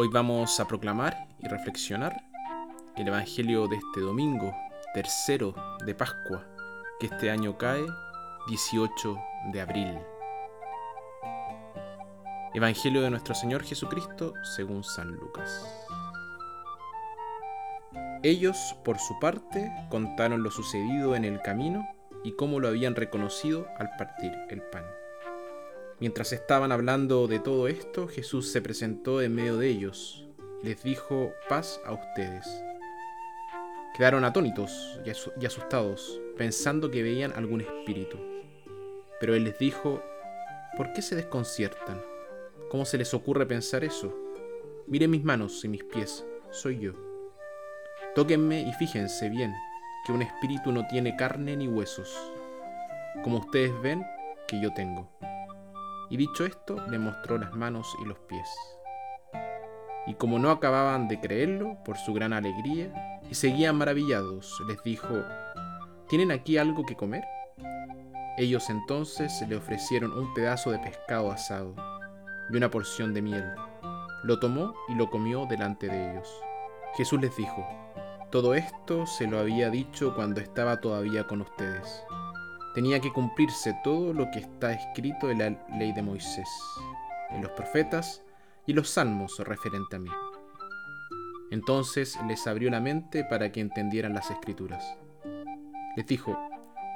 Hoy vamos a proclamar y reflexionar el Evangelio de este domingo, tercero de Pascua, que este año cae 18 de abril. Evangelio de nuestro Señor Jesucristo según San Lucas. Ellos, por su parte, contaron lo sucedido en el camino y cómo lo habían reconocido al partir el pan. Mientras estaban hablando de todo esto, Jesús se presentó en medio de ellos les dijo, paz a ustedes. Quedaron atónitos y asustados, pensando que veían algún espíritu. Pero él les dijo, ¿por qué se desconciertan? ¿Cómo se les ocurre pensar eso? Miren mis manos y mis pies, soy yo. Tóquenme y fíjense bien, que un espíritu no tiene carne ni huesos, como ustedes ven que yo tengo. Y dicho esto, le mostró las manos y los pies. Y como no acababan de creerlo por su gran alegría, y seguían maravillados, les dijo, ¿tienen aquí algo que comer? Ellos entonces le ofrecieron un pedazo de pescado asado y una porción de miel. Lo tomó y lo comió delante de ellos. Jesús les dijo, todo esto se lo había dicho cuando estaba todavía con ustedes tenía que cumplirse todo lo que está escrito en la ley de Moisés, en los profetas y los salmos referente a mí. Entonces les abrió la mente para que entendieran las escrituras. Les dijo,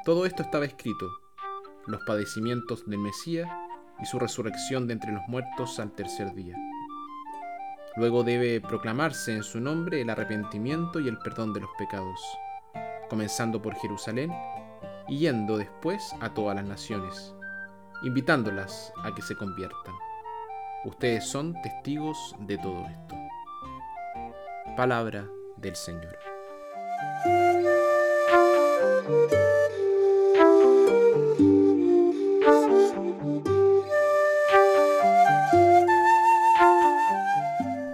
todo esto estaba escrito, los padecimientos del Mesías y su resurrección de entre los muertos al tercer día. Luego debe proclamarse en su nombre el arrepentimiento y el perdón de los pecados, comenzando por Jerusalén y yendo después a todas las naciones, invitándolas a que se conviertan. Ustedes son testigos de todo esto. Palabra del Señor.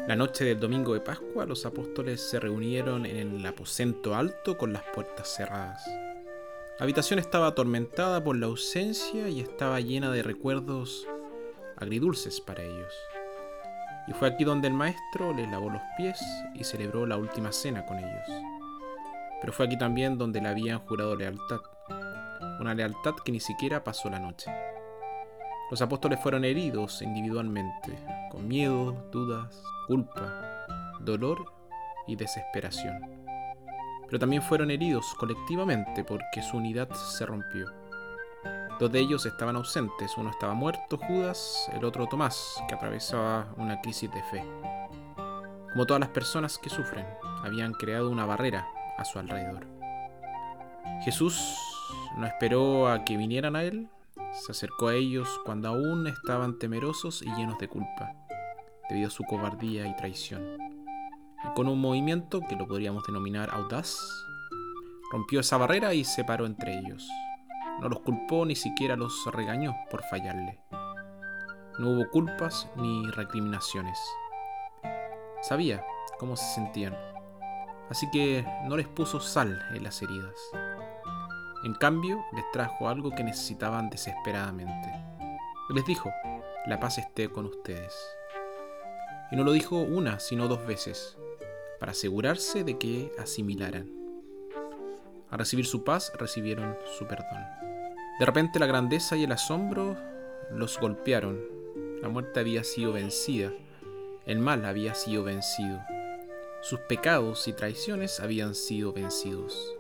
La noche del domingo de Pascua los apóstoles se reunieron en el aposento alto con las puertas cerradas. La habitación estaba atormentada por la ausencia y estaba llena de recuerdos agridulces para ellos. Y fue aquí donde el maestro les lavó los pies y celebró la última cena con ellos. Pero fue aquí también donde le habían jurado lealtad, una lealtad que ni siquiera pasó la noche. Los apóstoles fueron heridos individualmente, con miedo, dudas, culpa, dolor y desesperación pero también fueron heridos colectivamente porque su unidad se rompió. Dos de ellos estaban ausentes, uno estaba muerto, Judas, el otro Tomás, que atravesaba una crisis de fe. Como todas las personas que sufren, habían creado una barrera a su alrededor. Jesús no esperó a que vinieran a Él, se acercó a ellos cuando aún estaban temerosos y llenos de culpa, debido a su cobardía y traición con un movimiento que lo podríamos denominar audaz, rompió esa barrera y se paró entre ellos. No los culpó ni siquiera los regañó por fallarle. No hubo culpas ni recriminaciones. Sabía cómo se sentían, así que no les puso sal en las heridas. En cambio, les trajo algo que necesitaban desesperadamente. Les dijo, la paz esté con ustedes. Y no lo dijo una, sino dos veces para asegurarse de que asimilaran. Al recibir su paz, recibieron su perdón. De repente la grandeza y el asombro los golpearon. La muerte había sido vencida, el mal había sido vencido, sus pecados y traiciones habían sido vencidos.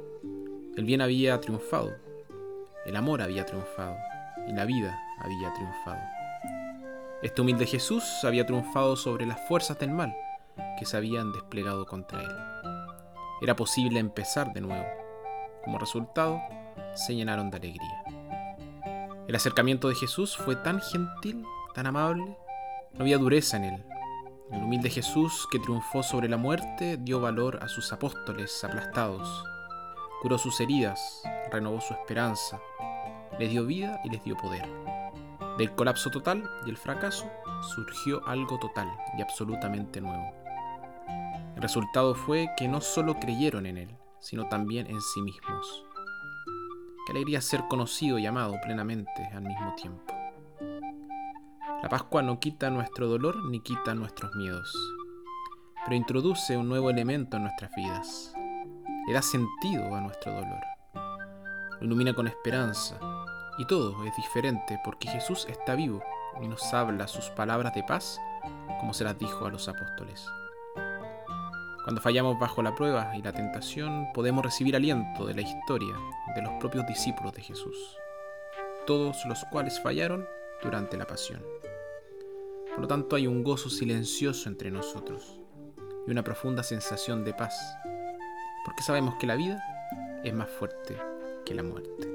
El bien había triunfado, el amor había triunfado y la vida había triunfado. Este humilde Jesús había triunfado sobre las fuerzas del mal que se habían desplegado contra él. Era posible empezar de nuevo. Como resultado, se llenaron de alegría. El acercamiento de Jesús fue tan gentil, tan amable, no había dureza en él. El humilde Jesús que triunfó sobre la muerte dio valor a sus apóstoles aplastados, curó sus heridas, renovó su esperanza, les dio vida y les dio poder. Del colapso total y el fracaso surgió algo total y absolutamente nuevo. El resultado fue que no solo creyeron en Él, sino también en sí mismos. Qué alegría ser conocido y amado plenamente al mismo tiempo. La Pascua no quita nuestro dolor ni quita nuestros miedos. pero introduce un nuevo elemento en nuestras vidas. Le da sentido a nuestro dolor. Lo ilumina con esperanza. Y todo es diferente porque Jesús está vivo y nos habla sus palabras de paz como se las dijo a los apóstoles. Cuando fallamos bajo la prueba y la tentación, podemos recibir aliento de la historia de los propios discípulos de Jesús, todos los cuales fallaron durante la pasión. Por lo tanto, hay un gozo silencioso entre nosotros y una profunda sensación de paz, porque sabemos que la vida es más fuerte que la muerte.